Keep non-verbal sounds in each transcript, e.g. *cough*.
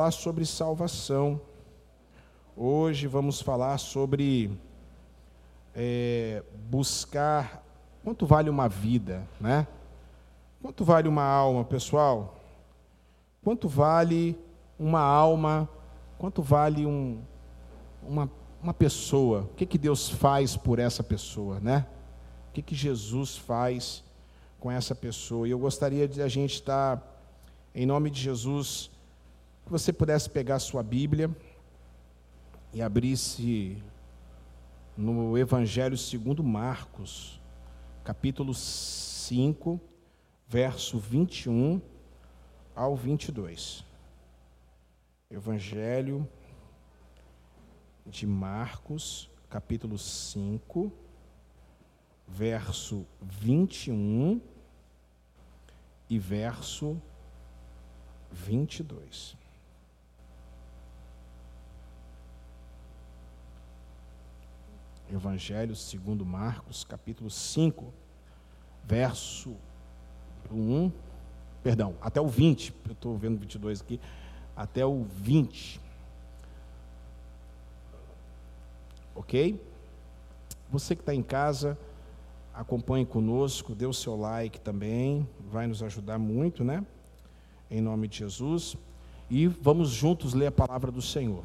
falar sobre salvação. Hoje vamos falar sobre é, buscar quanto vale uma vida, né? Quanto vale uma alma, pessoal? Quanto vale uma alma? Quanto vale um, uma, uma pessoa? O que, que Deus faz por essa pessoa, né? O que, que Jesus faz com essa pessoa? E eu gostaria de a gente estar, em nome de Jesus, que você pudesse pegar sua Bíblia e abrisse no Evangelho segundo Marcos, capítulo 5, verso 21 ao 22. Evangelho de Marcos, capítulo 5, verso 21 e verso 22. Evangelho segundo Marcos, capítulo 5, verso 1, perdão, até o 20, eu estou vendo 22 aqui, até o 20. Ok? Você que está em casa, acompanhe conosco, dê o seu like também, vai nos ajudar muito, né? Em nome de Jesus. E vamos juntos ler a palavra do Senhor.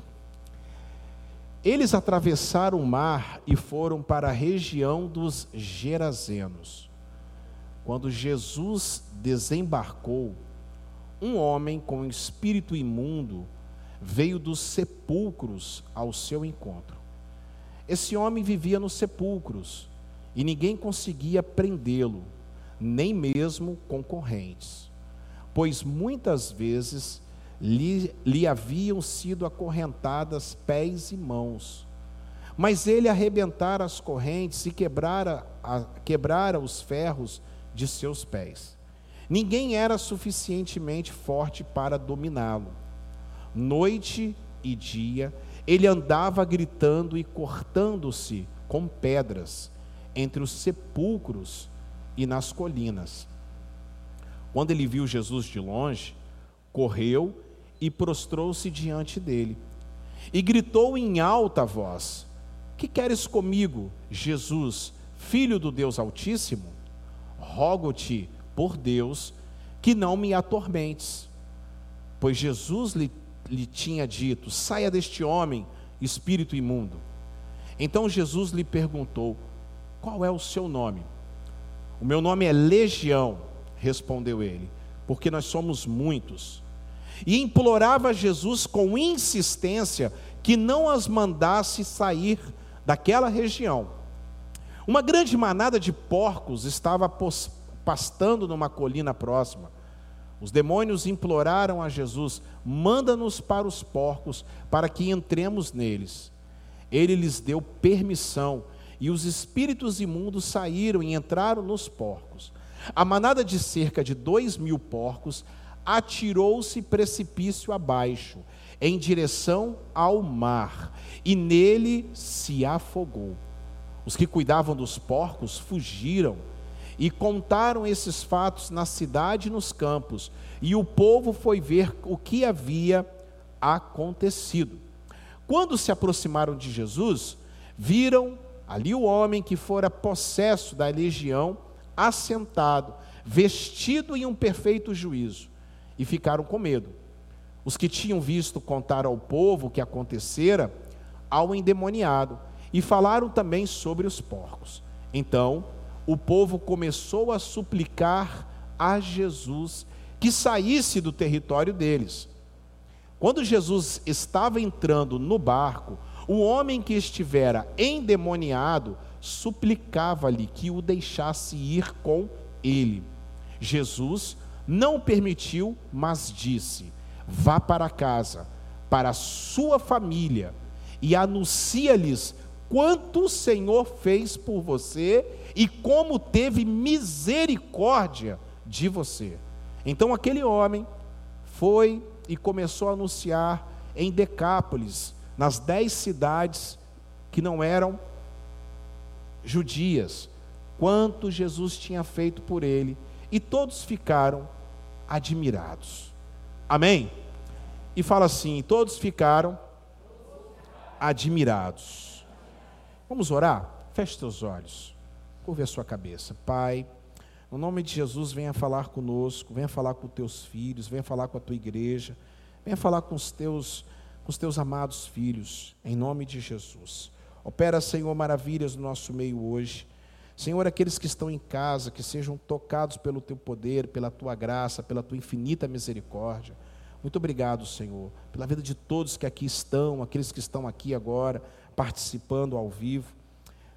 Eles atravessaram o mar e foram para a região dos Gerazenos. Quando Jesus desembarcou, um homem com espírito imundo veio dos sepulcros ao seu encontro. Esse homem vivia nos sepulcros e ninguém conseguia prendê-lo, nem mesmo concorrentes, pois muitas vezes lhe, lhe haviam sido acorrentadas pés e mãos. Mas ele arrebentara as correntes e quebrara, a, quebrara os ferros de seus pés. Ninguém era suficientemente forte para dominá-lo. Noite e dia, ele andava gritando e cortando-se com pedras entre os sepulcros e nas colinas. Quando ele viu Jesus de longe, correu e prostrou-se diante dele. E gritou em alta voz: Que queres comigo, Jesus, filho do Deus Altíssimo? Rogo-te, por Deus, que não me atormentes. Pois Jesus lhe, lhe tinha dito: Saia deste homem, espírito imundo. Então Jesus lhe perguntou: Qual é o seu nome? O meu nome é Legião, respondeu ele, porque nós somos muitos e implorava a Jesus com insistência que não as mandasse sair daquela região. Uma grande manada de porcos estava pastando numa colina próxima. Os demônios imploraram a Jesus: manda-nos para os porcos, para que entremos neles. Ele lhes deu permissão, e os espíritos imundos saíram e entraram nos porcos. A manada de cerca de dois mil porcos atirou-se precipício abaixo, em direção ao mar, e nele se afogou. Os que cuidavam dos porcos fugiram e contaram esses fatos na cidade e nos campos, e o povo foi ver o que havia acontecido. Quando se aproximaram de Jesus, viram ali o homem que fora possesso da legião, assentado, vestido em um perfeito juízo e ficaram com medo. Os que tinham visto contar ao povo o que acontecera ao endemoniado e falaram também sobre os porcos. Então, o povo começou a suplicar a Jesus que saísse do território deles. Quando Jesus estava entrando no barco, o homem que estivera endemoniado suplicava-lhe que o deixasse ir com ele. Jesus não permitiu, mas disse: Vá para casa, para a sua família, e anuncia-lhes quanto o Senhor fez por você e como teve misericórdia de você. Então aquele homem foi e começou a anunciar em Decápolis, nas dez cidades que não eram judias, quanto Jesus tinha feito por ele, e todos ficaram admirados. Amém? e fala assim: todos ficaram admirados. Vamos orar? Feche seus olhos, curve a sua cabeça. Pai, no nome de Jesus, venha falar conosco, venha falar com teus filhos, venha falar com a tua igreja, venha falar com os teus, com os teus amados filhos, em nome de Jesus. Opera, Senhor, maravilhas no nosso meio hoje. Senhor, aqueles que estão em casa, que sejam tocados pelo teu poder, pela tua graça, pela tua infinita misericórdia. Muito obrigado, Senhor, pela vida de todos que aqui estão, aqueles que estão aqui agora, participando ao vivo.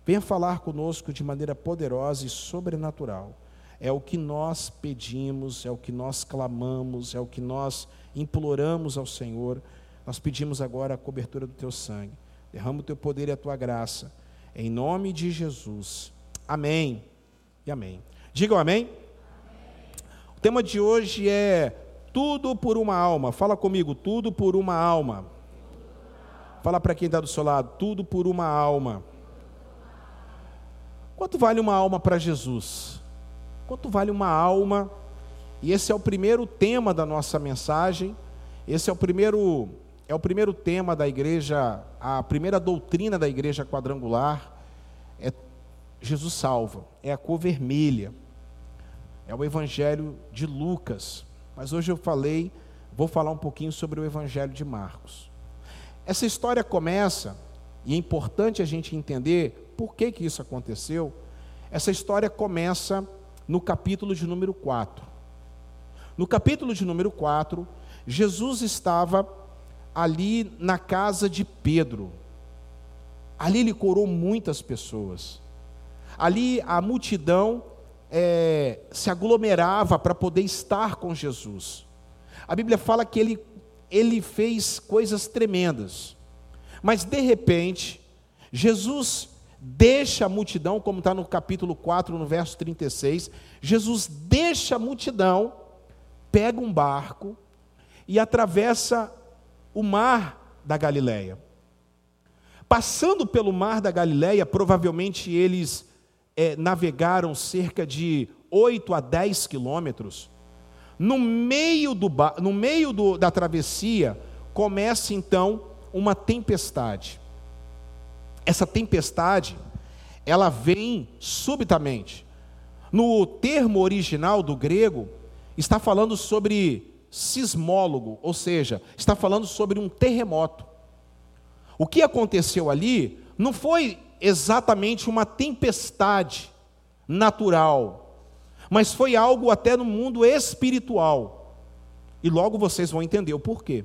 Venha falar conosco de maneira poderosa e sobrenatural. É o que nós pedimos, é o que nós clamamos, é o que nós imploramos ao Senhor. Nós pedimos agora a cobertura do teu sangue. Derrama o teu poder e a tua graça. Em nome de Jesus. Amém. E amém. Digam amém. amém. O tema de hoje é tudo por uma alma. Fala comigo, tudo por uma alma. Fala para quem está do seu lado, tudo por uma alma. Quanto vale uma alma para Jesus? Quanto vale uma alma? E esse é o primeiro tema da nossa mensagem. Esse é o primeiro é o primeiro tema da igreja, a primeira doutrina da igreja quadrangular Jesus salva, é a cor vermelha. É o evangelho de Lucas. Mas hoje eu falei, vou falar um pouquinho sobre o Evangelho de Marcos. Essa história começa, e é importante a gente entender por que, que isso aconteceu. Essa história começa no capítulo de número 4. No capítulo de número 4, Jesus estava ali na casa de Pedro. Ali ele curou muitas pessoas. Ali a multidão é, se aglomerava para poder estar com Jesus. A Bíblia fala que ele, ele fez coisas tremendas, mas de repente, Jesus deixa a multidão, como está no capítulo 4, no verso 36. Jesus deixa a multidão, pega um barco e atravessa o mar da Galileia. Passando pelo mar da Galileia, provavelmente eles é, navegaram cerca de 8 a 10 quilômetros. No meio, do, no meio do, da travessia, começa então uma tempestade. Essa tempestade, ela vem subitamente. No termo original do grego, está falando sobre sismólogo, ou seja, está falando sobre um terremoto. O que aconteceu ali não foi exatamente uma tempestade natural, mas foi algo até no mundo espiritual. E logo vocês vão entender o porquê.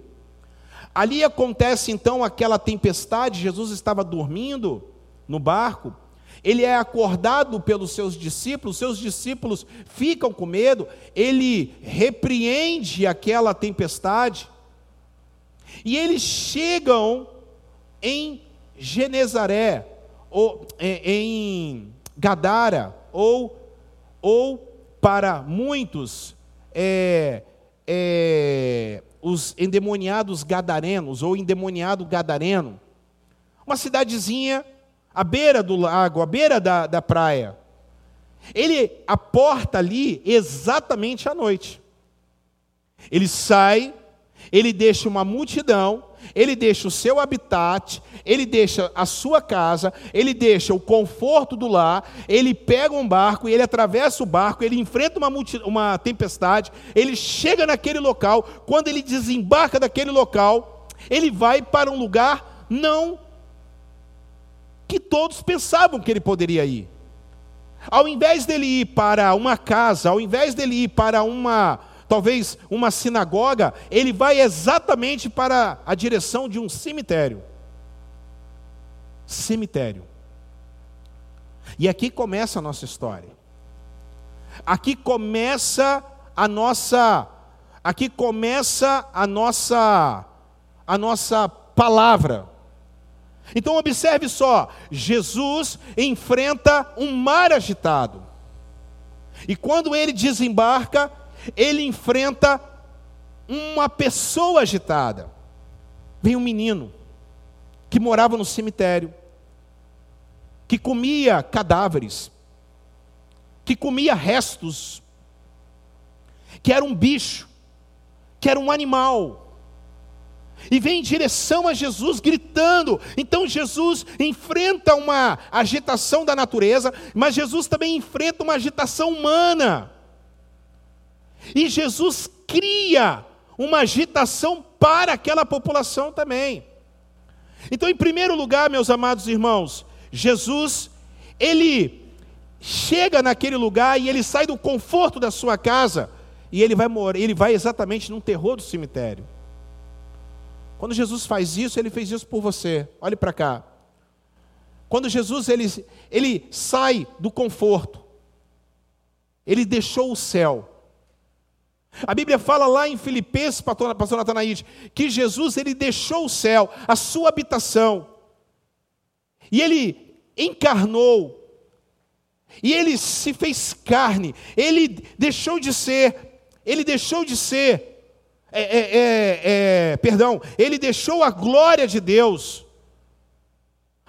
Ali acontece então aquela tempestade, Jesus estava dormindo no barco, ele é acordado pelos seus discípulos, seus discípulos ficam com medo, ele repreende aquela tempestade, e eles chegam em Genezaré, ou, em Gadara, ou, ou para muitos, é, é, os endemoniados gadarenos, ou endemoniado gadareno, uma cidadezinha à beira do lago, à beira da, da praia. Ele aporta ali exatamente à noite. Ele sai, ele deixa uma multidão, ele deixa o seu habitat, ele deixa a sua casa, ele deixa o conforto do lar, ele pega um barco e ele atravessa o barco, ele enfrenta uma, uma tempestade, ele chega naquele local, quando ele desembarca daquele local, ele vai para um lugar não que todos pensavam que ele poderia ir. Ao invés dele ir para uma casa, ao invés dele ir para uma talvez uma sinagoga, ele vai exatamente para a direção de um cemitério. Cemitério. E aqui começa a nossa história. Aqui começa a nossa aqui começa a nossa a nossa palavra. Então observe só, Jesus enfrenta um mar agitado. E quando ele desembarca, ele enfrenta uma pessoa agitada. Vem um menino que morava no cemitério, que comia cadáveres, que comia restos, que era um bicho, que era um animal. e vem em direção a Jesus gritando. Então Jesus enfrenta uma agitação da natureza, mas Jesus também enfrenta uma agitação humana. E Jesus cria uma agitação para aquela população também. Então, em primeiro lugar, meus amados irmãos, Jesus, ele chega naquele lugar e ele sai do conforto da sua casa e ele vai morar, ele vai exatamente num terror do cemitério. Quando Jesus faz isso, ele fez isso por você. Olhe para cá. Quando Jesus ele, ele sai do conforto, ele deixou o céu. A Bíblia fala lá em Filipenses, pastor, Natanaíde, que Jesus ele deixou o céu, a sua habitação, e ele encarnou, e ele se fez carne, ele deixou de ser, ele deixou de ser, é, é, é, é perdão, ele deixou a glória de Deus,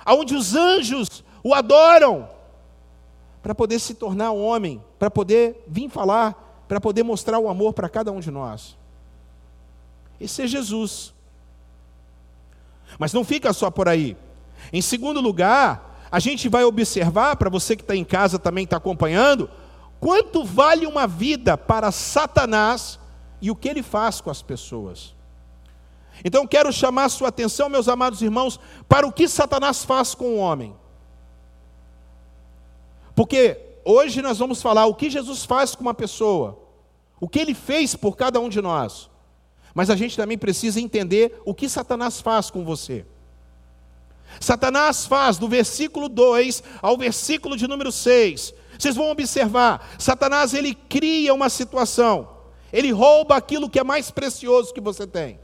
aonde os anjos o adoram, para poder se tornar homem, para poder vir falar para poder mostrar o amor para cada um de nós. Esse é Jesus. Mas não fica só por aí. Em segundo lugar, a gente vai observar, para você que está em casa também está acompanhando, quanto vale uma vida para Satanás e o que ele faz com as pessoas. Então quero chamar a sua atenção, meus amados irmãos, para o que Satanás faz com o homem. Porque hoje nós vamos falar o que Jesus faz com uma pessoa, o que ele fez por cada um de nós. Mas a gente também precisa entender o que Satanás faz com você. Satanás faz do versículo 2 ao versículo de número 6. Vocês vão observar, Satanás ele cria uma situação. Ele rouba aquilo que é mais precioso que você tem.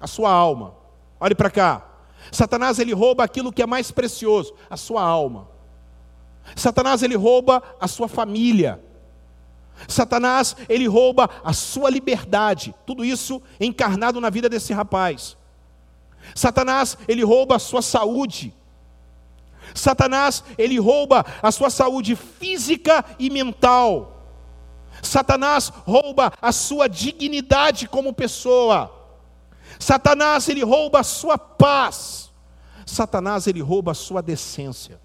A sua alma. Olhe para cá. Satanás ele rouba aquilo que é mais precioso, a sua alma. Satanás ele rouba a sua família. Satanás ele rouba a sua liberdade. Tudo isso encarnado na vida desse rapaz. Satanás ele rouba a sua saúde. Satanás ele rouba a sua saúde física e mental. Satanás rouba a sua dignidade como pessoa. Satanás ele rouba a sua paz. Satanás ele rouba a sua decência.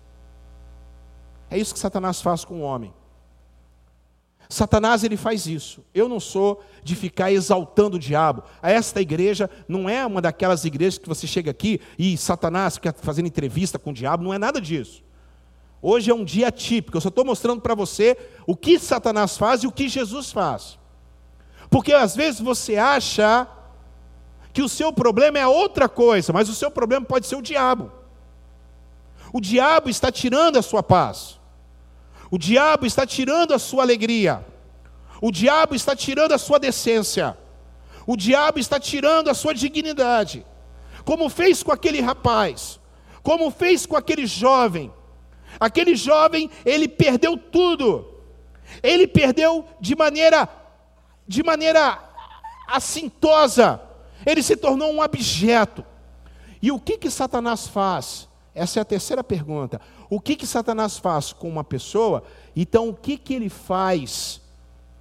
É isso que Satanás faz com o homem. Satanás ele faz isso. Eu não sou de ficar exaltando o diabo. Esta igreja não é uma daquelas igrejas que você chega aqui e Satanás fica fazendo entrevista com o diabo, não é nada disso. Hoje é um dia típico, eu só estou mostrando para você o que Satanás faz e o que Jesus faz. Porque às vezes você acha que o seu problema é outra coisa, mas o seu problema pode ser o diabo. O diabo está tirando a sua paz. O diabo está tirando a sua alegria. O diabo está tirando a sua decência. O diabo está tirando a sua dignidade. Como fez com aquele rapaz, como fez com aquele jovem. Aquele jovem, ele perdeu tudo. Ele perdeu de maneira de maneira assintosa. Ele se tornou um objeto. E o que que Satanás faz? Essa é a terceira pergunta. O que que Satanás faz com uma pessoa? Então, o que que ele faz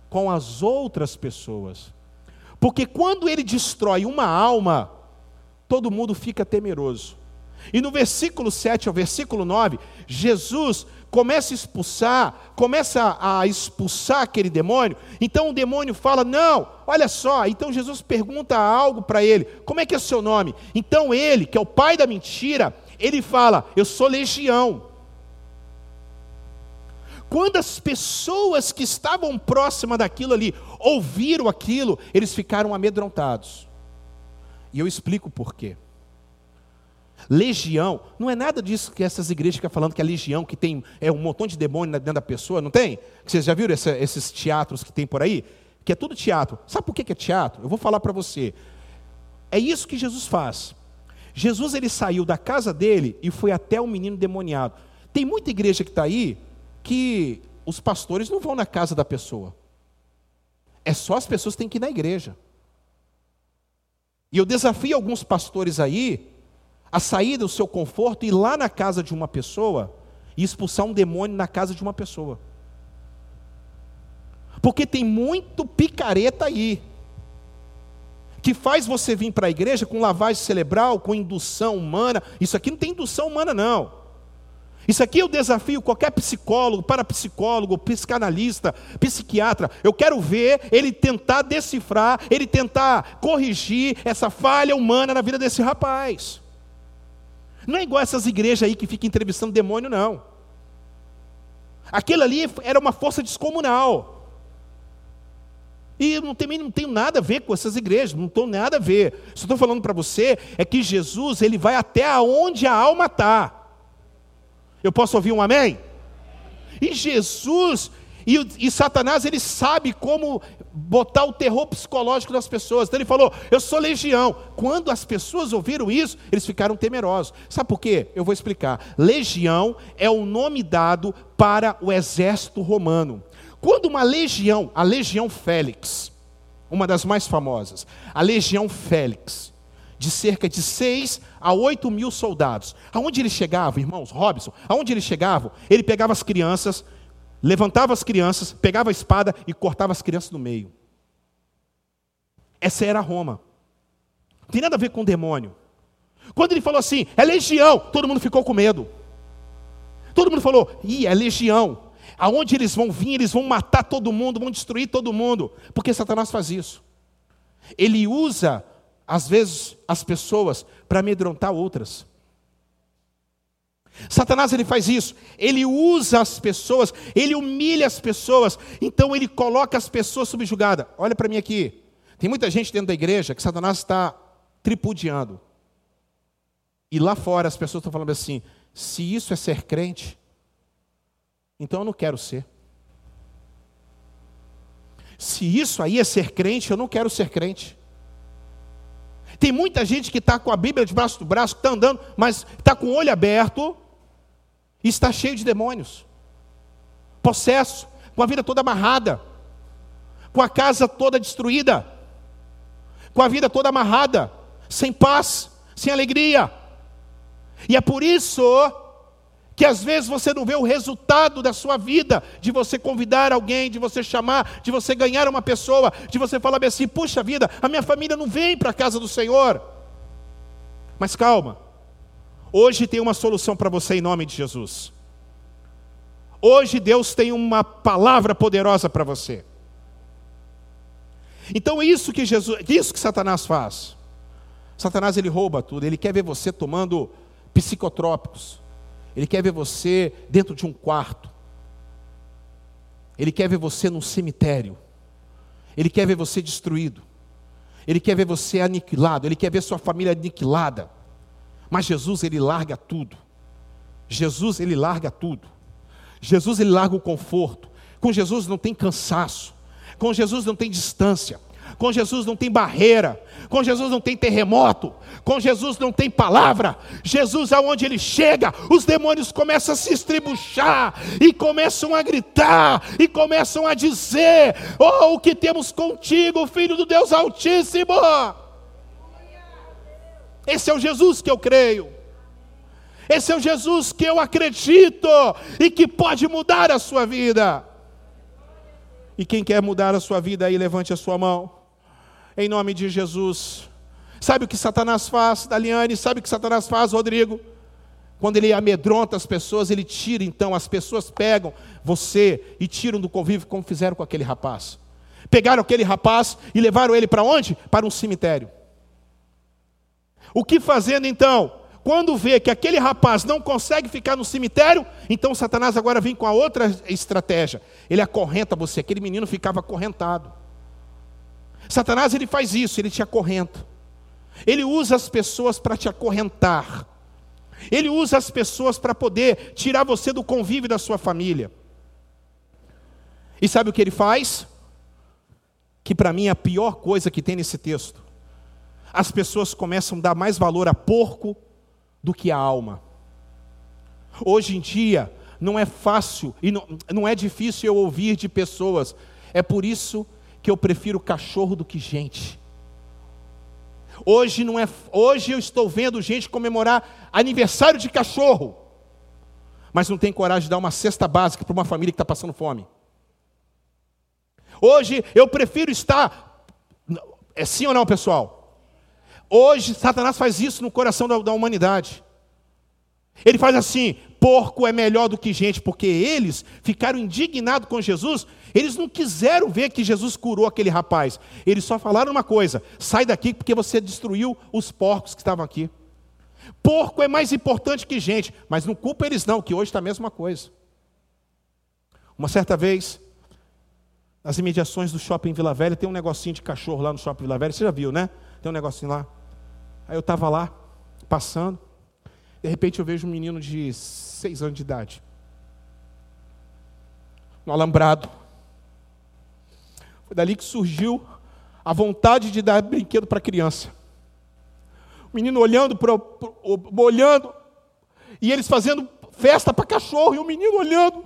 com as outras pessoas? Porque quando ele destrói uma alma, todo mundo fica temeroso. E no versículo 7 ao versículo 9, Jesus começa a expulsar, começa a expulsar aquele demônio. Então o demônio fala: Não, olha só. Então Jesus pergunta algo para ele: Como é que é o seu nome? Então ele, que é o pai da mentira, ele fala: Eu sou legião. Quando as pessoas que estavam próximas daquilo ali ouviram aquilo, eles ficaram amedrontados. E eu explico por quê. Legião, não é nada disso que essas igrejas ficam falando que é legião, que tem é um montão de demônio dentro da pessoa, não tem? Vocês já viram essa, esses teatros que tem por aí? Que é tudo teatro. Sabe por que é teatro? Eu vou falar para você. É isso que Jesus faz. Jesus ele saiu da casa dele e foi até o menino demoniado. Tem muita igreja que está aí que os pastores não vão na casa da pessoa. É só as pessoas que têm que ir na igreja. E eu desafio alguns pastores aí a sair do seu conforto e ir lá na casa de uma pessoa e expulsar um demônio na casa de uma pessoa. Porque tem muito picareta aí que faz você vir para a igreja com lavagem cerebral, com indução humana. Isso aqui não tem indução humana, não. Isso aqui eu desafio qualquer psicólogo, parapsicólogo, psicanalista, psiquiatra. Eu quero ver ele tentar decifrar, ele tentar corrigir essa falha humana na vida desse rapaz. Não é igual essas igrejas aí que ficam entrevistando demônio, não. Aquilo ali era uma força descomunal. E não tem, não tenho nada a ver com essas igrejas, não estou nada a ver. Só estou falando para você é que Jesus ele vai até aonde a alma está. Eu posso ouvir um amém? E Jesus e, e, Satanás ele sabe como botar o terror psicológico das pessoas. Então ele falou: Eu sou legião. Quando as pessoas ouviram isso, eles ficaram temerosos. Sabe por quê? Eu vou explicar. Legião é o nome dado para o exército romano. Quando uma legião, a Legião Félix, uma das mais famosas, a Legião Félix, de cerca de 6 a 8 mil soldados. Aonde ele chegava, irmãos, Robson, aonde ele chegava, ele pegava as crianças, levantava as crianças, pegava a espada e cortava as crianças no meio. Essa era Roma. Não tem nada a ver com o demônio. Quando ele falou assim, é legião, todo mundo ficou com medo. Todo mundo falou, ih, é legião. Aonde eles vão vir, eles vão matar todo mundo, vão destruir todo mundo. Porque Satanás faz isso. Ele usa, às vezes, as pessoas para amedrontar outras. Satanás ele faz isso, ele usa as pessoas, ele humilha as pessoas, então ele coloca as pessoas subjugadas. Olha para mim aqui, tem muita gente dentro da igreja que Satanás está tripudiando. E lá fora as pessoas estão falando assim: se isso é ser crente, então eu não quero ser. Se isso aí é ser crente, eu não quero ser crente. Tem muita gente que está com a Bíblia debaixo do braço, está andando, mas está com o olho aberto e está cheio de demônios, possesso, com a vida toda amarrada, com a casa toda destruída, com a vida toda amarrada, sem paz, sem alegria. E é por isso que às vezes você não vê o resultado da sua vida, de você convidar alguém, de você chamar, de você ganhar uma pessoa, de você falar assim: puxa vida, a minha família não vem para a casa do Senhor. Mas calma, hoje tem uma solução para você em nome de Jesus. Hoje Deus tem uma palavra poderosa para você. Então isso que Jesus, isso que Satanás faz. Satanás ele rouba tudo, ele quer ver você tomando psicotrópicos, ele quer ver você dentro de um quarto. Ele quer ver você num cemitério. Ele quer ver você destruído. Ele quer ver você aniquilado. Ele quer ver sua família aniquilada. Mas Jesus, ele larga tudo. Jesus, ele larga tudo. Jesus, ele larga o conforto. Com Jesus não tem cansaço. Com Jesus não tem distância. Com Jesus não tem barreira, com Jesus não tem terremoto, com Jesus não tem palavra. Jesus, aonde ele chega, os demônios começam a se estribuchar e começam a gritar e começam a dizer: Oh, o que temos contigo, filho do Deus Altíssimo. Esse é o Jesus que eu creio. Esse é o Jesus que eu acredito e que pode mudar a sua vida. E quem quer mudar a sua vida aí, levante a sua mão em nome de Jesus. Sabe o que Satanás faz, Daliane? Sabe o que Satanás faz, Rodrigo? Quando ele amedronta as pessoas, ele tira então, as pessoas pegam você e tiram do convívio, como fizeram com aquele rapaz. Pegaram aquele rapaz e levaram ele para onde? Para um cemitério. O que fazendo então? Quando vê que aquele rapaz não consegue ficar no cemitério, então Satanás agora vem com a outra estratégia. Ele acorrenta você. Aquele menino ficava acorrentado. Satanás ele faz isso, ele te acorrenta. Ele usa as pessoas para te acorrentar. Ele usa as pessoas para poder tirar você do convívio da sua família. E sabe o que ele faz? Que para mim é a pior coisa que tem nesse texto. As pessoas começam a dar mais valor a porco do que a alma. Hoje em dia, não é fácil e não, não é difícil eu ouvir de pessoas. É por isso que que eu prefiro cachorro do que gente. Hoje não é, hoje eu estou vendo gente comemorar aniversário de cachorro, mas não tem coragem de dar uma cesta básica para uma família que está passando fome. Hoje eu prefiro estar, é sim ou não, pessoal? Hoje, Satanás faz isso no coração da, da humanidade. Ele faz assim: porco é melhor do que gente, porque eles ficaram indignados com Jesus, eles não quiseram ver que Jesus curou aquele rapaz. Eles só falaram uma coisa: sai daqui porque você destruiu os porcos que estavam aqui. Porco é mais importante que gente, mas não culpa eles não, que hoje está a mesma coisa. Uma certa vez, nas imediações do shopping Vila Velha, tem um negocinho de cachorro lá no shopping Vila Velha, você já viu, né? Tem um negocinho lá. Aí eu estava lá, passando, de repente eu vejo um menino de seis anos de idade, no alambrado. Foi dali que surgiu a vontade de dar brinquedo para a criança. O menino olhando, para olhando, e eles fazendo festa para cachorro, e o menino olhando.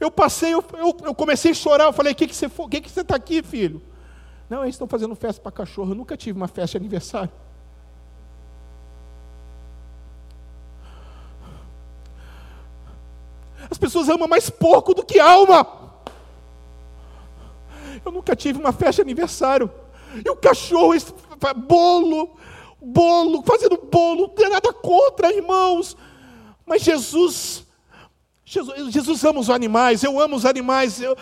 Eu passei, eu, eu, eu comecei a chorar, eu falei, o que, que você está que que você tá aqui, filho? Não, eles estão fazendo festa para cachorro, eu nunca tive uma festa de aniversário. As pessoas amam mais porco do que alma. Eu nunca tive uma festa de aniversário. E o cachorro, bolo, bolo, fazendo bolo, não tem nada contra, irmãos. Mas Jesus, Jesus, Jesus ama os animais, eu amo os animais. Eu,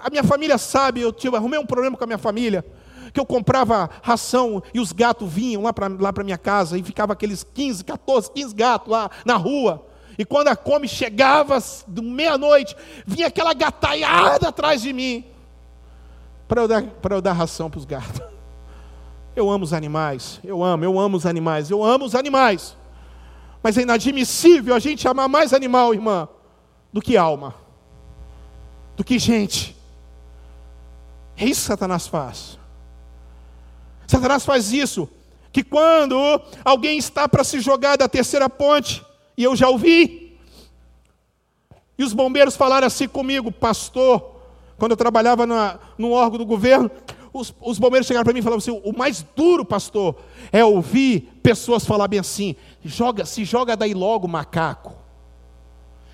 a minha família sabe, eu tive, arrumei um problema com a minha família. Que eu comprava ração e os gatos vinham lá para lá minha casa e ficava aqueles 15, 14, 15 gatos lá na rua. E quando a come chegava, meia-noite, vinha aquela gataiada atrás de mim, para eu, dar, eu dar ração para os gatos. Eu amo os animais, eu amo, eu amo os animais, eu amo os animais. Mas é inadmissível a gente amar mais animal, irmã, do que alma, do que gente. É isso que Satanás faz. Satanás faz isso, que quando alguém está para se jogar da terceira ponte, e eu já ouvi. E os bombeiros falaram assim comigo, pastor, quando eu trabalhava na, no órgão do governo, os, os bombeiros chegaram para mim e falaram assim: o mais duro, pastor, é ouvir pessoas falarem assim: joga, se joga daí logo, macaco.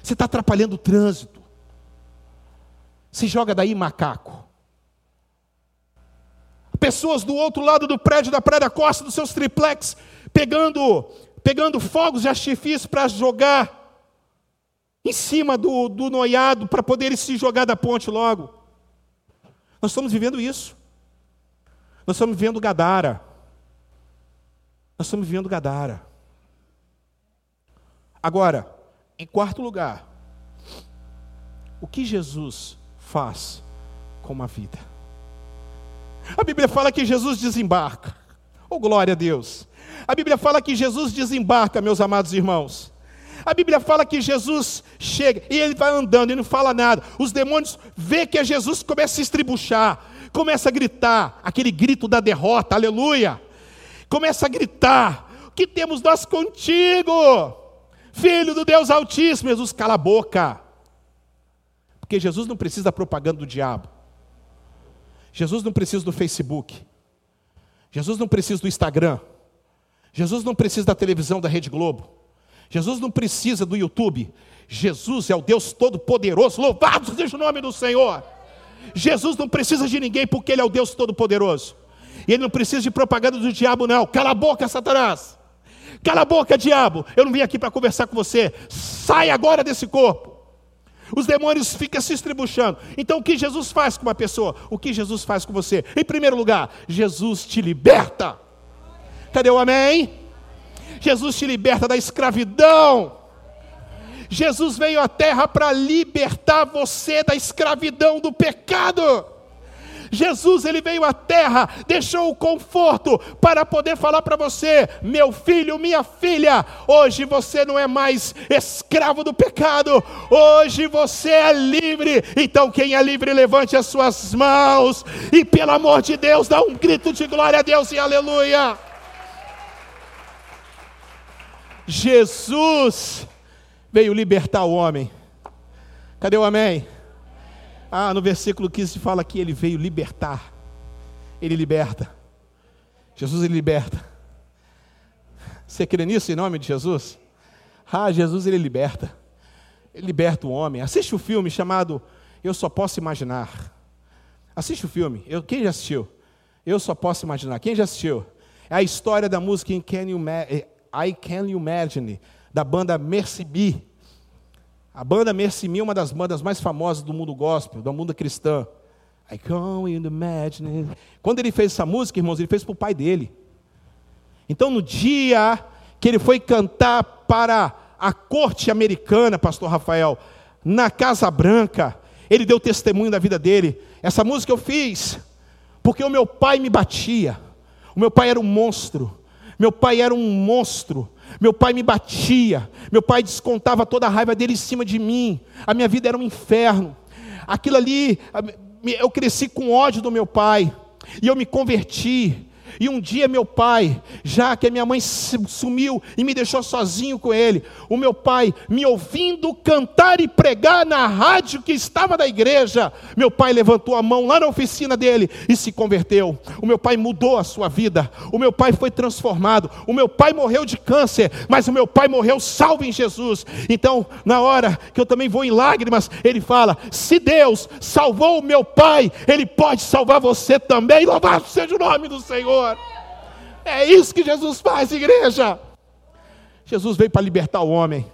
Você está atrapalhando o trânsito. Se joga daí, macaco. Pessoas do outro lado do prédio da Praia da Costa, dos seus triplex, pegando pegando fogos de artifício para jogar em cima do, do noiado, para poder se jogar da ponte logo. Nós estamos vivendo isso. Nós estamos vivendo Gadara. Nós estamos vivendo Gadara. Agora, em quarto lugar, o que Jesus faz com a vida? A Bíblia fala que Jesus desembarca. Oh, glória a Deus. A Bíblia fala que Jesus desembarca, meus amados irmãos. A Bíblia fala que Jesus chega e ele vai andando e não fala nada. Os demônios vê que é Jesus começa a se estribuchar, começa a gritar, aquele grito da derrota, aleluia. Começa a gritar: "O que temos nós contigo? Filho do Deus Altíssimo, Jesus cala a boca". Porque Jesus não precisa da propaganda do diabo. Jesus não precisa do Facebook. Jesus não precisa do Instagram. Jesus não precisa da televisão da Rede Globo. Jesus não precisa do YouTube. Jesus é o Deus Todo-Poderoso. Louvado seja o nome do Senhor. Jesus não precisa de ninguém porque Ele é o Deus Todo-Poderoso. E Ele não precisa de propaganda do diabo, não. Cala a boca, Satanás. Cala a boca, diabo. Eu não vim aqui para conversar com você. Sai agora desse corpo. Os demônios ficam se estribuchando. Então o que Jesus faz com uma pessoa? O que Jesus faz com você? Em primeiro lugar, Jesus te liberta. Cadê o amém? Jesus te liberta da escravidão. Jesus veio à terra para libertar você da escravidão do pecado. Jesus ele veio à terra, deixou o conforto para poder falar para você, meu filho, minha filha, hoje você não é mais escravo do pecado, hoje você é livre. Então quem é livre levante as suas mãos e pelo amor de Deus dá um grito de glória a Deus e aleluia. Jesus veio libertar o homem. Cadê o amém? Ah, no versículo 15 fala que ele veio libertar. Ele liberta. Jesus ele liberta. Você crê nisso em nome de Jesus? Ah, Jesus ele liberta. Ele liberta o homem. Assiste o um filme chamado Eu Só Posso Imaginar. Assiste o filme. Eu, quem já assistiu? Eu Só Posso Imaginar. Quem já assistiu? É a história da música I Can You, eh, I Can Imagine, da banda Mercy Me. A banda Mercy Me é uma das bandas mais famosas do mundo gospel, do mundo cristão. I can you imagine. Quando ele fez essa música, irmãos, ele fez para o pai dele. Então, no dia que ele foi cantar para a corte americana, pastor Rafael, na Casa Branca, ele deu testemunho da vida dele. Essa música eu fiz porque o meu pai me batia. O meu pai era um monstro. Meu pai era um monstro. Meu pai me batia. Meu pai descontava toda a raiva dele em cima de mim. A minha vida era um inferno. Aquilo ali, eu cresci com ódio do meu pai. E eu me converti. E um dia meu pai, já que a minha mãe sumiu e me deixou sozinho com ele, o meu pai me ouvindo cantar e pregar na rádio que estava da igreja, meu pai levantou a mão lá na oficina dele e se converteu. O meu pai mudou a sua vida. O meu pai foi transformado. O meu pai morreu de câncer, mas o meu pai morreu salvo em Jesus. Então, na hora que eu também vou em lágrimas, ele fala: "Se Deus salvou o meu pai, ele pode salvar você também". Louvado seja o nome do Senhor. Senhor. É isso que Jesus faz, igreja. Jesus veio para libertar o homem.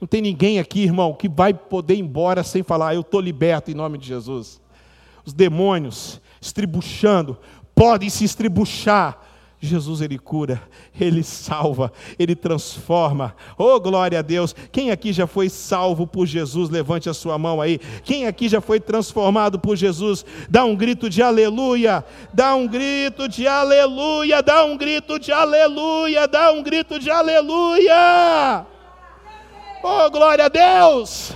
Não tem ninguém aqui, irmão, que vai poder ir embora sem falar, eu estou liberto em nome de Jesus. Os demônios estribuchando, podem se estribuchar, Jesus ele cura, ele salva, ele transforma. Oh, glória a Deus! Quem aqui já foi salvo por Jesus? Levante a sua mão aí. Quem aqui já foi transformado por Jesus? Dá um grito de aleluia! Dá um grito de aleluia! Dá um grito de aleluia! Dá um grito de aleluia! Oh, glória a Deus!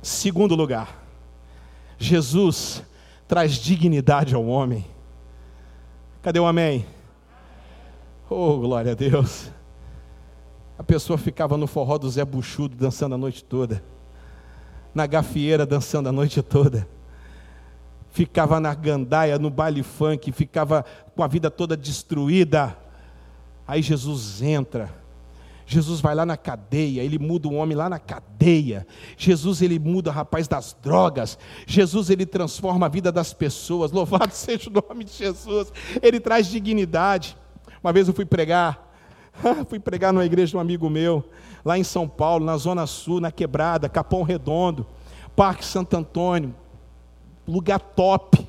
Segundo lugar, Jesus traz dignidade ao homem. Cadê o amém? Oh, glória a Deus. A pessoa ficava no forró do Zé Buchudo dançando a noite toda, na gafieira dançando a noite toda, ficava na gandaia, no baile funk, ficava com a vida toda destruída. Aí Jesus entra Jesus vai lá na cadeia, ele muda o homem lá na cadeia. Jesus ele muda o rapaz das drogas. Jesus ele transforma a vida das pessoas. *laughs* Louvado seja o nome de Jesus. Ele traz dignidade. Uma vez eu fui pregar, *laughs* fui pregar numa igreja de um amigo meu, lá em São Paulo, na Zona Sul, na Quebrada, Capão Redondo, Parque Santo Antônio. Lugar top,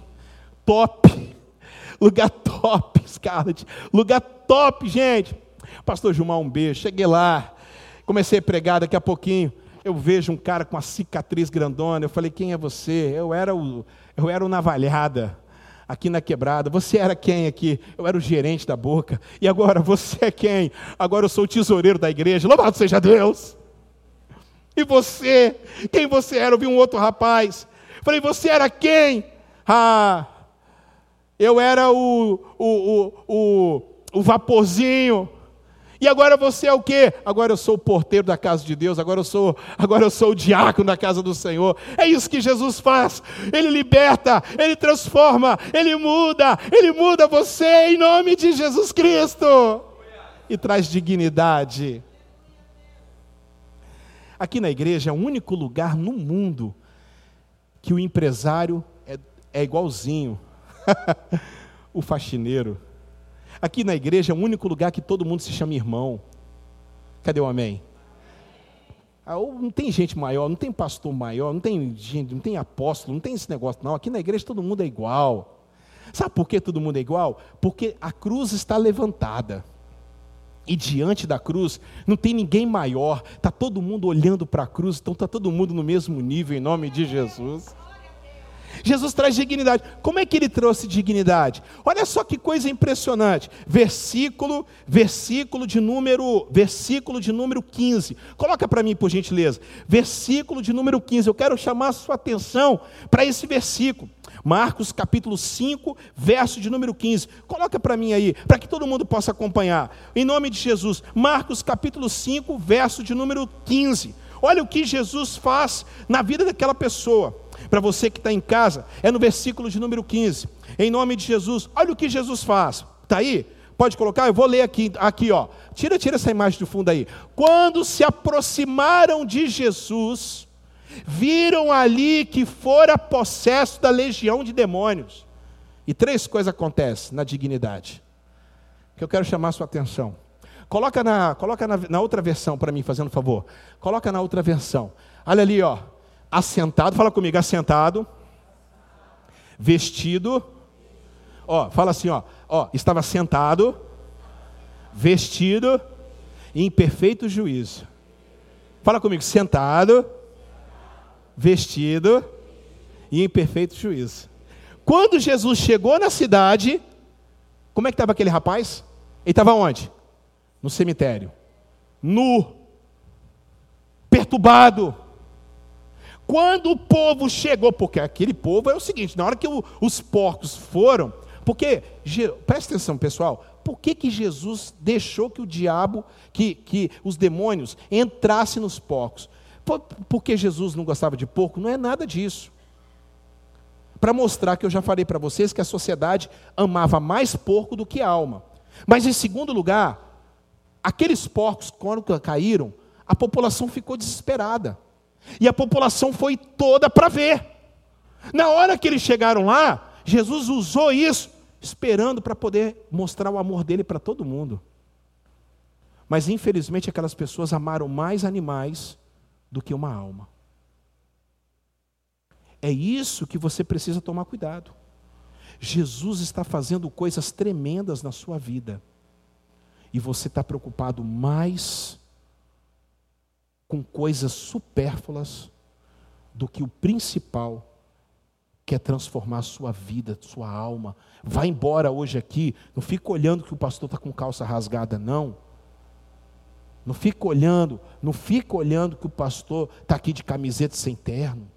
top, *laughs* lugar top, Scarlett, lugar top, gente. Pastor Gilmar, um beijo. Cheguei lá, comecei a pregar daqui a pouquinho. Eu vejo um cara com uma cicatriz grandona. Eu falei, quem é você? Eu era o, eu era o navalhada aqui na quebrada. Você era quem aqui? Eu era o gerente da boca. E agora você é quem? Agora eu sou o tesoureiro da igreja. Louvado seja Deus! E você? Quem você era? Eu vi um outro rapaz. Falei, você era quem? Ah, eu era o, o, o, o, o vaporzinho. E agora você é o quê? Agora eu sou o porteiro da casa de Deus, agora eu sou, agora eu sou o diácono da casa do Senhor. É isso que Jesus faz. Ele liberta, ele transforma, ele muda, ele muda você em nome de Jesus Cristo. E traz dignidade. Aqui na igreja é o único lugar no mundo que o empresário é, é igualzinho *laughs* o faxineiro. Aqui na igreja é o único lugar que todo mundo se chama irmão. Cadê o amém? Ah, não tem gente maior, não tem pastor maior, não tem gente, não tem apóstolo, não tem esse negócio, não. Aqui na igreja todo mundo é igual. Sabe por que todo mundo é igual? Porque a cruz está levantada. E diante da cruz não tem ninguém maior, está todo mundo olhando para a cruz, então está todo mundo no mesmo nível, em nome de Jesus. Jesus traz dignidade. Como é que ele trouxe dignidade? Olha só que coisa impressionante. Versículo, versículo de número, versículo de número 15. Coloca para mim, por gentileza. Versículo de número 15. Eu quero chamar a sua atenção para esse versículo. Marcos capítulo 5, verso de número 15. Coloca para mim aí, para que todo mundo possa acompanhar. Em nome de Jesus. Marcos capítulo 5, verso de número 15. Olha o que Jesus faz na vida daquela pessoa para você que está em casa, é no versículo de número 15. Em nome de Jesus, olha o que Jesus faz. Está aí? Pode colocar? Eu vou ler aqui, aqui, ó. Tira, tira essa imagem do fundo aí. Quando se aproximaram de Jesus, viram ali que fora possesso da legião de demônios. E três coisas acontecem na dignidade. Que eu quero chamar a sua atenção. Coloca na, coloca na, na outra versão para mim, fazendo favor. Coloca na outra versão. Olha ali, ó. Assentado, fala comigo, assentado. Vestido. Ó, fala assim, ó. Ó, estava sentado, vestido em perfeito juízo. Fala comigo, sentado, vestido e em perfeito juízo. Quando Jesus chegou na cidade, como é que estava aquele rapaz? Ele estava onde? No cemitério. Nu. Perturbado. Quando o povo chegou, porque aquele povo é o seguinte: na hora que o, os porcos foram, porque, presta atenção pessoal, por que, que Jesus deixou que o diabo, que, que os demônios entrassem nos porcos? Por, porque Jesus não gostava de porco? Não é nada disso para mostrar que eu já falei para vocês que a sociedade amava mais porco do que alma. Mas em segundo lugar, aqueles porcos, quando caíram, a população ficou desesperada. E a população foi toda para ver. Na hora que eles chegaram lá, Jesus usou isso, esperando para poder mostrar o amor dele para todo mundo. Mas infelizmente aquelas pessoas amaram mais animais do que uma alma. É isso que você precisa tomar cuidado. Jesus está fazendo coisas tremendas na sua vida. E você está preocupado mais com coisas supérfluas do que o principal, que é transformar a sua vida, sua alma. Vai embora hoje aqui, não fica olhando que o pastor está com calça rasgada, não. Não fica olhando, não fica olhando que o pastor está aqui de camiseta sem terno.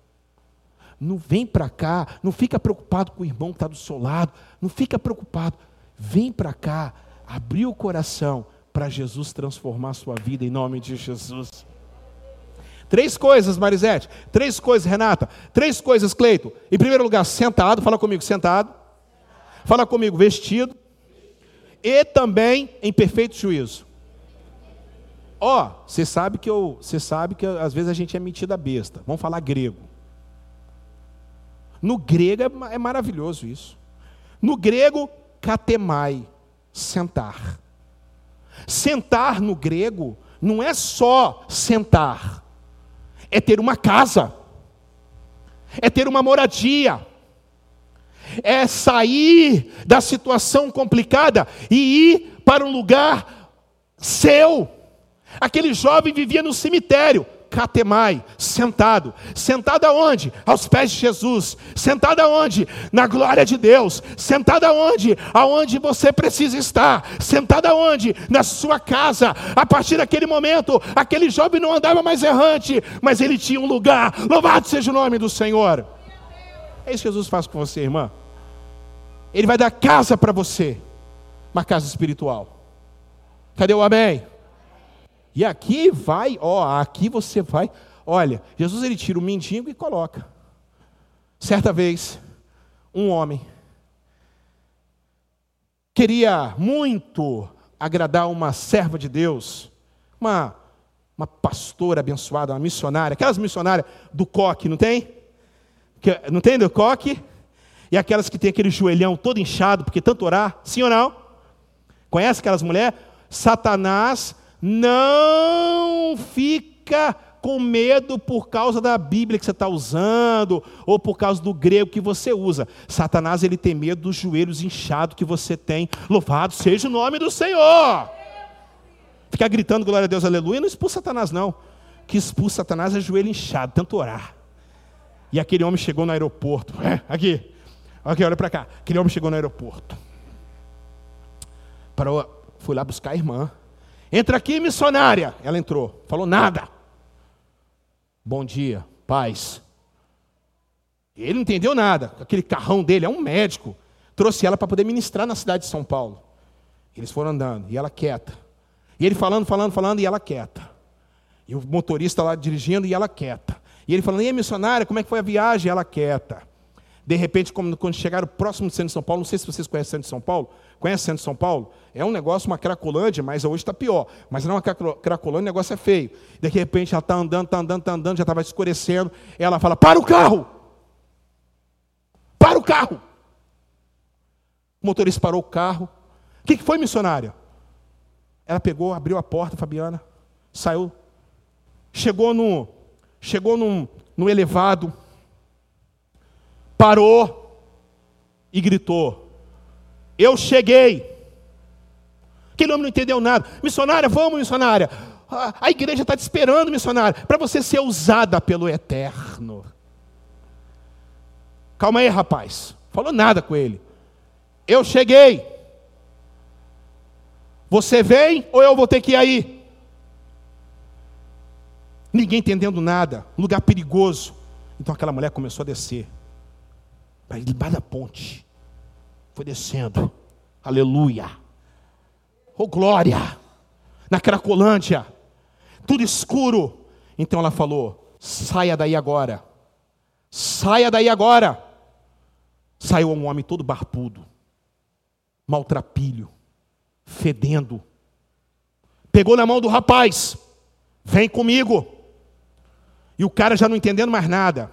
Não vem para cá, não fica preocupado com o irmão que está do seu lado, não fica preocupado. Vem para cá, abrir o coração para Jesus transformar a sua vida em nome de Jesus. Três coisas, Marisete. Três coisas, Renata. Três coisas, Cleito. Em primeiro lugar, sentado. Fala comigo, sentado. Fala comigo, vestido. E também em perfeito juízo. Ó, oh, você sabe que eu, você sabe que às vezes a gente é metida besta. Vamos falar grego. No grego é, é maravilhoso isso. No grego, katemai, sentar. Sentar no grego não é só sentar, é ter uma casa, é ter uma moradia, é sair da situação complicada e ir para um lugar seu. Aquele jovem vivia no cemitério, Catemai, sentado. Sentado aonde? Aos pés de Jesus. Sentado aonde? Na glória de Deus. Sentado aonde? Aonde você precisa estar. Sentado aonde? Na sua casa. A partir daquele momento, aquele jovem não andava mais errante, mas ele tinha um lugar. Louvado seja o nome do Senhor. É isso que Jesus faz com você, irmã. Ele vai dar casa para você, uma casa espiritual. Cadê o amém? E aqui vai, ó, aqui você vai. Olha, Jesus ele tira o mendigo e coloca. Certa vez, um homem queria muito agradar uma serva de Deus, uma, uma pastora abençoada, uma missionária, aquelas missionárias do coque, não tem? Não tem do coque? E aquelas que tem aquele joelhão todo inchado, porque tanto orar, sim ou não? Conhece aquelas mulheres? Satanás não fica com medo por causa da Bíblia que você está usando ou por causa do grego que você usa. Satanás ele tem medo dos joelhos inchados que você tem. Louvado seja o nome do Senhor. Ficar gritando glória a Deus, aleluia, não expulsa Satanás não. Que expulsa Satanás é joelho inchado, tanto orar. E aquele homem chegou no aeroporto. É, aqui, aqui, olha para cá. Aquele homem chegou no aeroporto. Parou, foi lá buscar a irmã. Entra aqui, missionária. Ela entrou, falou nada. Bom dia, paz. Ele não entendeu nada. Aquele carrão dele é um médico. Trouxe ela para poder ministrar na cidade de São Paulo. Eles foram andando e ela quieta. E ele falando, falando, falando e ela quieta. E o motorista lá dirigindo e ela quieta. E ele falando, e missionária, como é que foi a viagem? E ela quieta. De repente, quando chegaram próximo centro de São Paulo, não sei se vocês conhecem o centro de São Paulo, conhece o centro de São Paulo? É um negócio, uma cracolândia, mas hoje está pior. Mas não é uma cracolândia, o negócio é feio. De repente ela está andando, está andando, está andando, já estava escurecendo. Ela fala: Para o carro! Para o carro! O motorista parou o carro. O que, que foi, missionária? Ela pegou, abriu a porta, Fabiana, saiu, chegou no, chegou num, no elevado, parou e gritou: Eu cheguei. Aquele homem não entendeu nada. Missionária, vamos, missionária. A, igreja está te esperando, missionária, para você ser usada pelo eterno. Calma aí, rapaz. Falou nada com ele. Eu cheguei. Você vem ou eu vou ter que ir aí? Ninguém entendendo nada. Lugar perigoso. Então aquela mulher começou a descer. Para debaixo da ponte. Foi descendo. Aleluia. Oh glória. Na Cracolândia. Tudo escuro. Então ela falou: saia daí agora. Saia daí agora. Saiu um homem todo barbudo, maltrapilho, fedendo. Pegou na mão do rapaz, vem comigo. E o cara já não entendendo mais nada.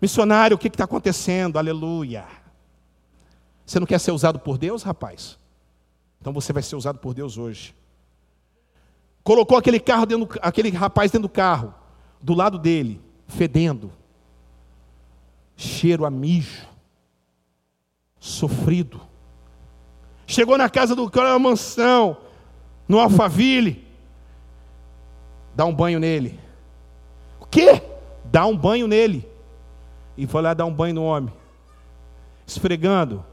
Missionário, o que está acontecendo? Aleluia. Você não quer ser usado por Deus, rapaz? Então você vai ser usado por Deus hoje. Colocou aquele carro dentro, aquele rapaz dentro do carro, do lado dele, fedendo, cheiro a mijo, sofrido. Chegou na casa do cara, uma mansão, no Alphaville. Dá um banho nele. O quê? Dá um banho nele. E foi lá dar um banho no homem. Esfregando.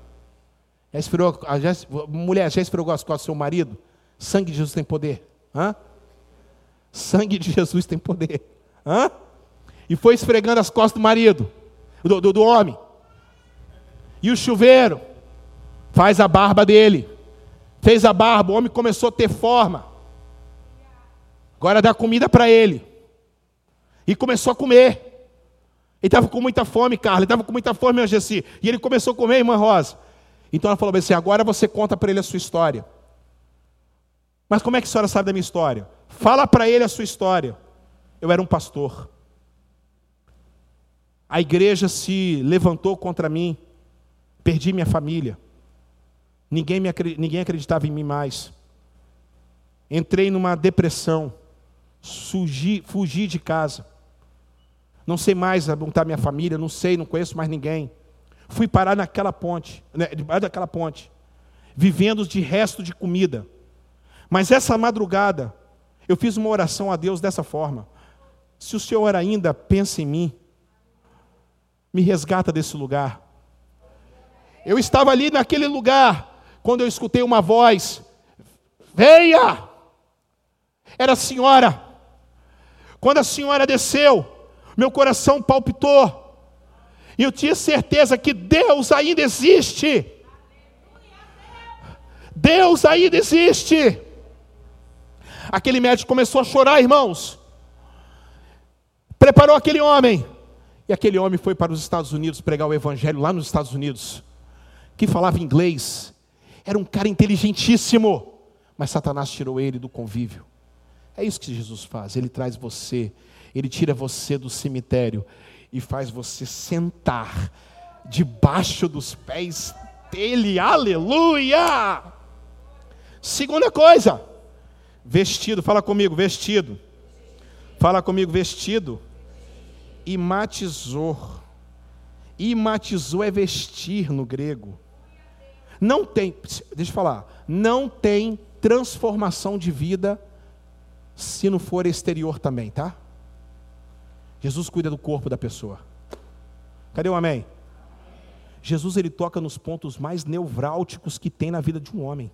Já esfregou, já, mulher, já esfregou as costas do seu marido? Sangue de Jesus tem poder. Hã? Sangue de Jesus tem poder. Hã? E foi esfregando as costas do marido, do, do, do homem. E o chuveiro faz a barba dele. Fez a barba, o homem começou a ter forma. Agora dá comida para ele. E começou a comer. Ele estava com muita fome, Carla. Ele estava com muita fome, meu. E ele começou a comer, irmã Rosa. Então ela falou assim: agora você conta para ele a sua história. Mas como é que a senhora sabe da minha história? Fala para ele a sua história. Eu era um pastor. A igreja se levantou contra mim. Perdi minha família. Ninguém, me, ninguém acreditava em mim mais. Entrei numa depressão. Fugi de casa. Não sei mais montar minha família, não sei, não conheço mais ninguém. Fui parar naquela ponte, né, debaixo daquela ponte, vivendo de resto de comida. Mas essa madrugada, eu fiz uma oração a Deus dessa forma: se o Senhor ainda pensa em mim, me resgata desse lugar. Eu estava ali naquele lugar, quando eu escutei uma voz: Venha! Era a senhora. Quando a senhora desceu, meu coração palpitou. E eu tinha certeza que Deus ainda existe. Deus ainda existe. Aquele médico começou a chorar, irmãos. Preparou aquele homem. E aquele homem foi para os Estados Unidos pregar o evangelho lá nos Estados Unidos que falava inglês, era um cara inteligentíssimo, mas Satanás tirou ele do convívio. É isso que Jesus faz, ele traz você, ele tira você do cemitério e faz você sentar debaixo dos pés dele, aleluia! Segunda coisa, vestido, fala comigo, vestido. Fala comigo, vestido. Imatizou. Imatizou é vestir no grego. Não tem, deixa eu falar, não tem transformação de vida se não for exterior também, tá? Jesus cuida do corpo da pessoa. Cadê o amém? Jesus ele toca nos pontos mais nevrálticos que tem na vida de um homem.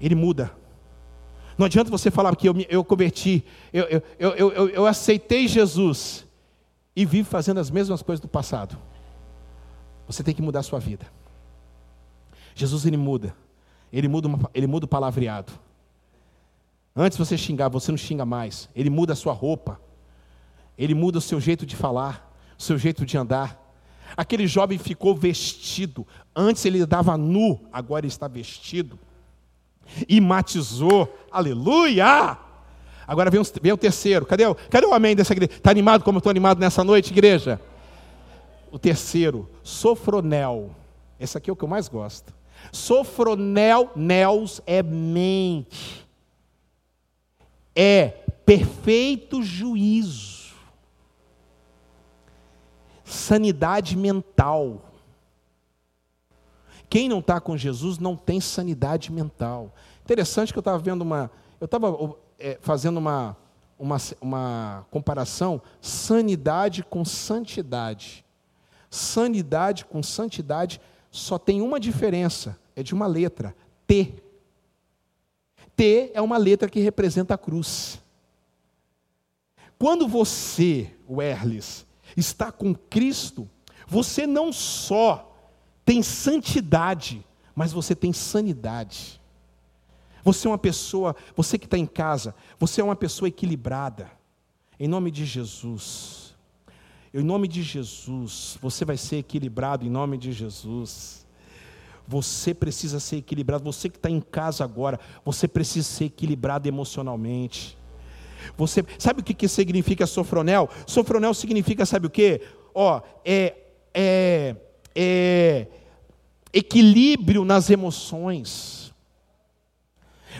Ele muda. Não adianta você falar que eu, eu converti, eu, eu, eu, eu, eu aceitei Jesus e vivo fazendo as mesmas coisas do passado. Você tem que mudar a sua vida. Jesus ele muda. Ele muda, uma, ele muda o palavreado. Antes você xingava, você não xinga mais. Ele muda a sua roupa. Ele muda o seu jeito de falar, o seu jeito de andar. Aquele jovem ficou vestido. Antes ele estava nu, agora está vestido. E matizou. Aleluia! Agora vem, vem o terceiro. Cadê o, cadê o amém dessa igreja? Está animado como eu estou animado nessa noite, igreja? O terceiro, sofronel. Esse aqui é o que eu mais gosto. Sofronel, neos é mente. É perfeito juízo. Sanidade mental. Quem não está com Jesus não tem sanidade mental. Interessante que eu estava vendo uma. Eu estava é, fazendo uma, uma, uma comparação sanidade com santidade. Sanidade com santidade só tem uma diferença, é de uma letra, T. T é uma letra que representa a cruz. Quando você, o está com Cristo, você não só tem santidade, mas você tem sanidade. Você é uma pessoa, você que está em casa, você é uma pessoa equilibrada. Em nome de Jesus. Em nome de Jesus, você vai ser equilibrado em nome de Jesus. Você precisa ser equilibrado. Você que está em casa agora, você precisa ser equilibrado emocionalmente. Você sabe o que, que significa sofronel? Sofronel significa, sabe o que? Ó, é, é, é equilíbrio nas emoções.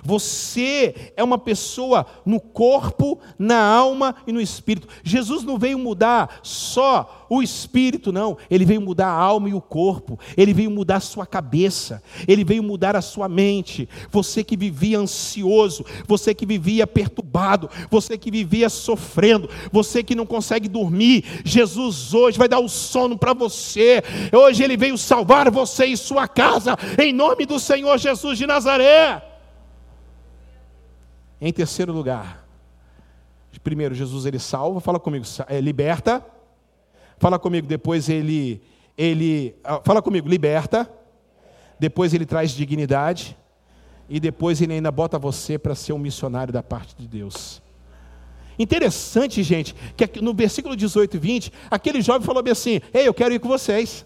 Você é uma pessoa no corpo, na alma e no espírito. Jesus não veio mudar só o espírito, não. Ele veio mudar a alma e o corpo. Ele veio mudar a sua cabeça. Ele veio mudar a sua mente. Você que vivia ansioso, você que vivia perturbado, você que vivia sofrendo, você que não consegue dormir. Jesus hoje vai dar o sono para você. Hoje ele veio salvar você e sua casa, em nome do Senhor Jesus de Nazaré. Em terceiro lugar, primeiro, Jesus ele salva, fala comigo, é, liberta. Fala comigo, depois ele, ele, ah, fala comigo, liberta. Depois ele traz dignidade. E depois ele ainda bota você para ser um missionário da parte de Deus. Interessante, gente, que no versículo 18 e 20, aquele jovem falou bem assim: Ei, eu quero ir com vocês.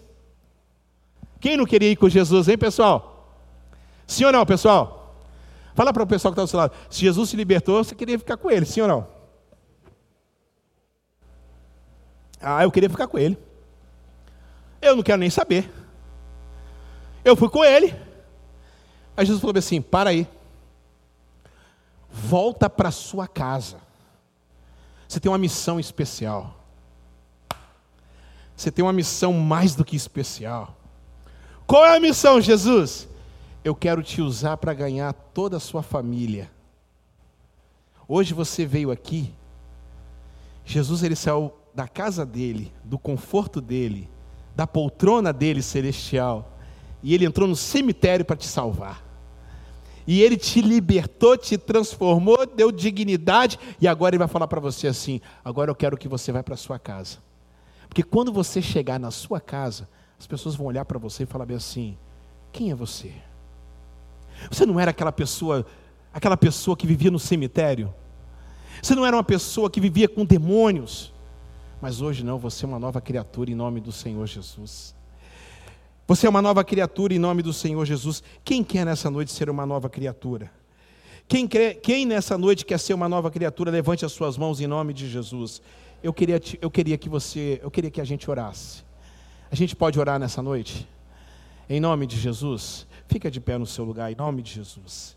Quem não queria ir com Jesus, hein, pessoal? Sim ou não, pessoal? Fala para o pessoal que está do seu lado. Se Jesus se libertou, você queria ficar com ele, sim ou não? Ah, eu queria ficar com ele. Eu não quero nem saber. Eu fui com ele. Aí Jesus falou assim: para aí. Volta para sua casa. Você tem uma missão especial. Você tem uma missão mais do que especial. Qual é a missão, Jesus? Eu quero te usar para ganhar toda a sua família. Hoje você veio aqui, Jesus ele saiu da casa dele, do conforto dele, da poltrona dele celestial, e ele entrou no cemitério para te salvar. E ele te libertou, te transformou, deu dignidade, e agora ele vai falar para você assim: agora eu quero que você vá para sua casa. Porque quando você chegar na sua casa, as pessoas vão olhar para você e falar bem assim: quem é você? Você não era aquela pessoa, aquela pessoa que vivia no cemitério. Você não era uma pessoa que vivia com demônios. Mas hoje não, você é uma nova criatura em nome do Senhor Jesus. Você é uma nova criatura em nome do Senhor Jesus. Quem quer nessa noite ser uma nova criatura? Quem, quer, quem nessa noite quer ser uma nova criatura, levante as suas mãos em nome de Jesus. Eu queria, eu queria que você, eu queria que a gente orasse. A gente pode orar nessa noite? Em nome de Jesus. Fica de pé no seu lugar, em nome de Jesus.